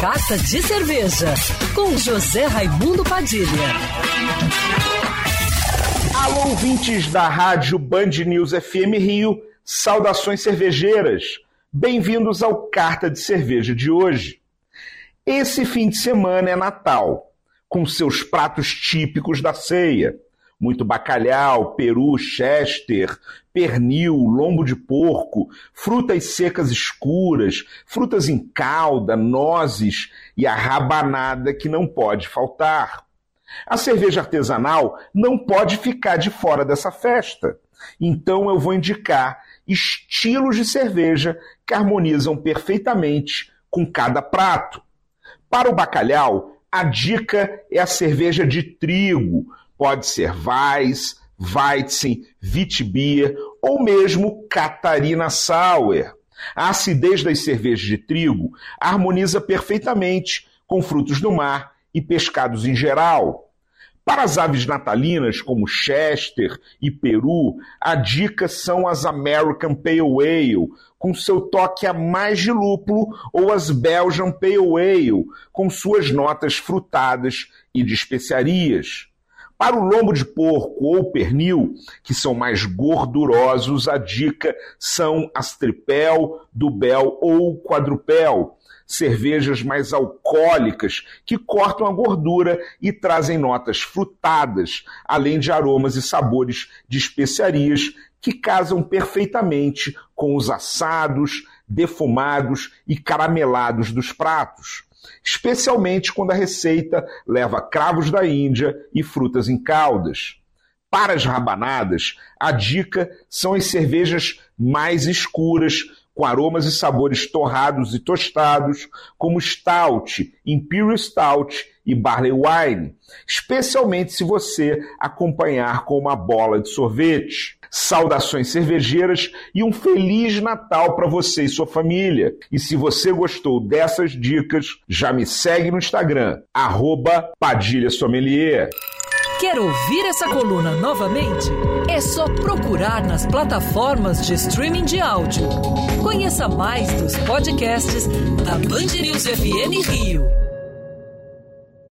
Carta de Cerveja, com José Raimundo Padilha. Alô, ouvintes da rádio Band News FM Rio, saudações cervejeiras. Bem-vindos ao Carta de Cerveja de hoje. Esse fim de semana é Natal, com seus pratos típicos da ceia muito bacalhau, peru, chester, pernil, lombo de porco, frutas secas escuras, frutas em calda, nozes e a rabanada que não pode faltar. A cerveja artesanal não pode ficar de fora dessa festa. Então eu vou indicar estilos de cerveja que harmonizam perfeitamente com cada prato. Para o bacalhau, a dica é a cerveja de trigo, Pode ser Weiss, Weizen, Witbier ou mesmo Catarina Sauer. A acidez das cervejas de trigo harmoniza perfeitamente com frutos do mar e pescados em geral. Para as aves natalinas, como Chester e Peru, a dica são as American Pale Ale, com seu toque a mais de lúpulo, ou as Belgian Pale Ale, com suas notas frutadas e de especiarias. Para o lombo de porco ou pernil, que são mais gordurosos, a dica são as tripel, dubel ou quadrupel, cervejas mais alcoólicas que cortam a gordura e trazem notas frutadas, além de aromas e sabores de especiarias que casam perfeitamente com os assados, defumados e caramelados dos pratos especialmente quando a receita leva cravos da Índia e frutas em caldas. Para as rabanadas, a dica são as cervejas mais escuras, com aromas e sabores torrados e tostados, como Stout, Imperial Stout e Barley Wine, especialmente se você acompanhar com uma bola de sorvete. Saudações cervejeiras e um feliz Natal para você e sua família. E se você gostou dessas dicas, já me segue no Instagram, Padilha Sommelier. Quer ouvir essa coluna novamente? É só procurar nas plataformas de streaming de áudio. Conheça mais dos podcasts da Band News FM Rio.